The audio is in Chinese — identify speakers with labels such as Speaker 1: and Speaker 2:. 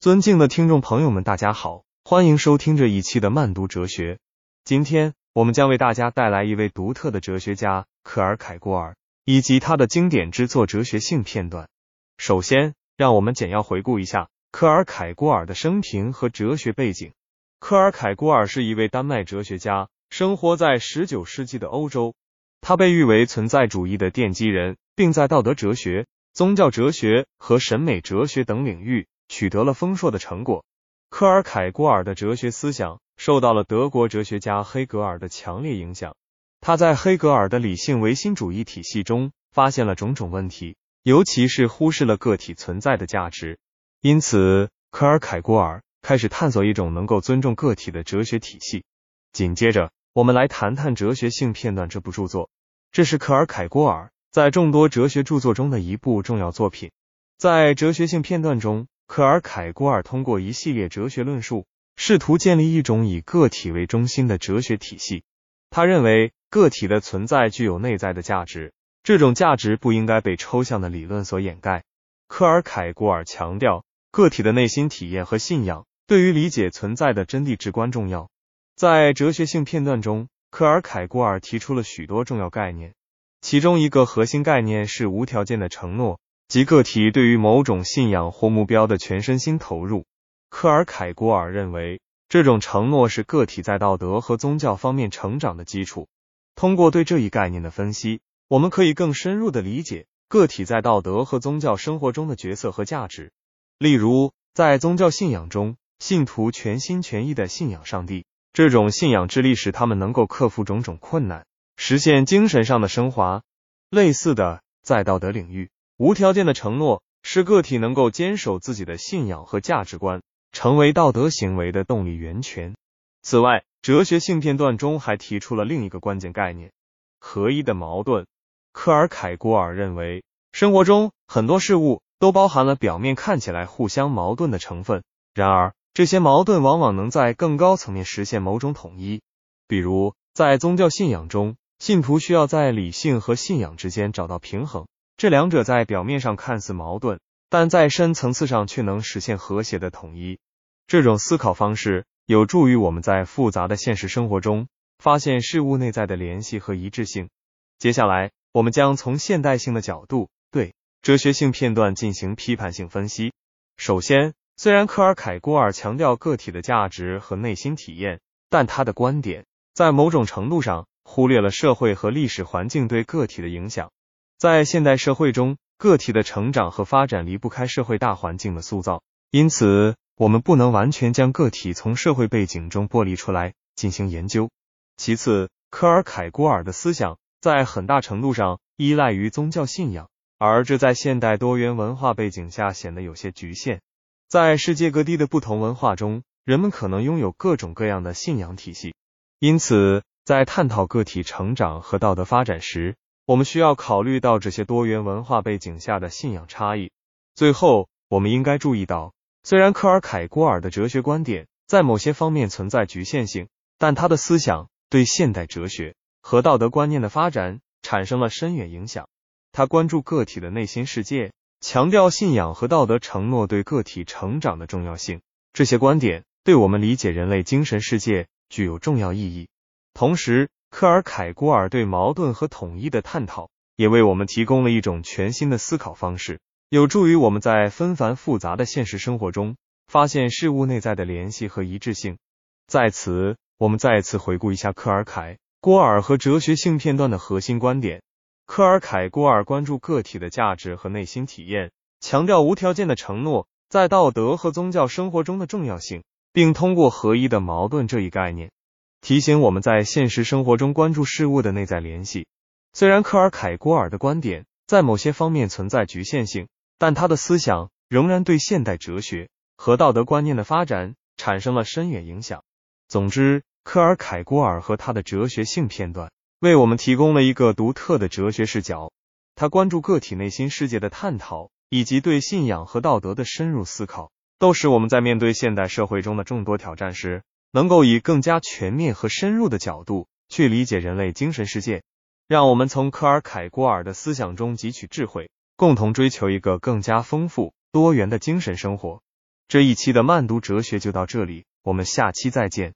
Speaker 1: 尊敬的听众朋友们，大家好，欢迎收听这一期的慢读哲学。今天我们将为大家带来一位独特的哲学家克尔凯郭尔，以及他的经典之作哲学性片段。首先，让我们简要回顾一下克尔凯郭尔的生平和哲学背景。克尔凯郭尔是一位丹麦哲学家，生活在十九世纪的欧洲。他被誉为存在主义的奠基人，并在道德哲学、宗教哲学和审美哲学等领域。取得了丰硕的成果。科尔凯郭尔的哲学思想受到了德国哲学家黑格尔的强烈影响。他在黑格尔的理性唯心主义体系中发现了种种问题，尤其是忽视了个体存在的价值。因此，科尔凯郭尔开始探索一种能够尊重个体的哲学体系。紧接着，我们来谈谈《哲学性片段》这部著作。这是科尔凯郭尔在众多哲学著作中的一部重要作品。在《哲学性片段》中。克尔凯郭尔通过一系列哲学论述，试图建立一种以个体为中心的哲学体系。他认为个体的存在具有内在的价值，这种价值不应该被抽象的理论所掩盖。克尔凯郭尔强调，个体的内心体验和信仰对于理解存在的真谛至关重要。在哲学性片段中，克尔凯郭尔提出了许多重要概念，其中一个核心概念是无条件的承诺。即个体对于某种信仰或目标的全身心投入。科尔凯郭尔认为，这种承诺是个体在道德和宗教方面成长的基础。通过对这一概念的分析，我们可以更深入的理解个体在道德和宗教生活中的角色和价值。例如，在宗教信仰中，信徒全心全意的信仰上帝，这种信仰之力使他们能够克服种种困难，实现精神上的升华。类似的，在道德领域。无条件的承诺是个体能够坚守自己的信仰和价值观，成为道德行为的动力源泉。此外，哲学性片段中还提出了另一个关键概念——合一的矛盾。科尔凯郭尔认为，生活中很多事物都包含了表面看起来互相矛盾的成分，然而这些矛盾往往能在更高层面实现某种统一。比如，在宗教信仰中，信徒需要在理性和信仰之间找到平衡。这两者在表面上看似矛盾，但在深层次上却能实现和谐的统一。这种思考方式有助于我们在复杂的现实生活中发现事物内在的联系和一致性。接下来，我们将从现代性的角度对哲学性片段进行批判性分析。首先，虽然科尔凯郭尔强调个体的价值和内心体验，但他的观点在某种程度上忽略了社会和历史环境对个体的影响。在现代社会中，个体的成长和发展离不开社会大环境的塑造，因此我们不能完全将个体从社会背景中剥离出来进行研究。其次，科尔凯郭尔的思想在很大程度上依赖于宗教信仰，而这在现代多元文化背景下显得有些局限。在世界各地的不同文化中，人们可能拥有各种各样的信仰体系，因此在探讨个体成长和道德发展时，我们需要考虑到这些多元文化背景下的信仰差异。最后，我们应该注意到，虽然科尔凯郭尔的哲学观点在某些方面存在局限性，但他的思想对现代哲学和道德观念的发展产生了深远影响。他关注个体的内心世界，强调信仰和道德承诺对个体成长的重要性。这些观点对我们理解人类精神世界具有重要意义。同时，科尔凯郭尔对矛盾和统一的探讨，也为我们提供了一种全新的思考方式，有助于我们在纷繁复杂的现实生活中发现事物内在的联系和一致性。在此，我们再次回顾一下科尔凯郭尔和哲学性片段的核心观点。科尔凯郭尔关注个体的价值和内心体验，强调无条件的承诺在道德和宗教生活中的重要性，并通过合一的矛盾这一概念。提醒我们在现实生活中关注事物的内在联系。虽然科尔凯郭尔的观点在某些方面存在局限性，但他的思想仍然对现代哲学和道德观念的发展产生了深远影响。总之，科尔凯郭尔和他的哲学性片段为我们提供了一个独特的哲学视角。他关注个体内心世界的探讨，以及对信仰和道德的深入思考，都使我们在面对现代社会中的众多挑战时。能够以更加全面和深入的角度去理解人类精神世界，让我们从科尔凯郭尔的思想中汲取智慧，共同追求一个更加丰富多元的精神生活。这一期的慢读哲学就到这里，我们下期再见。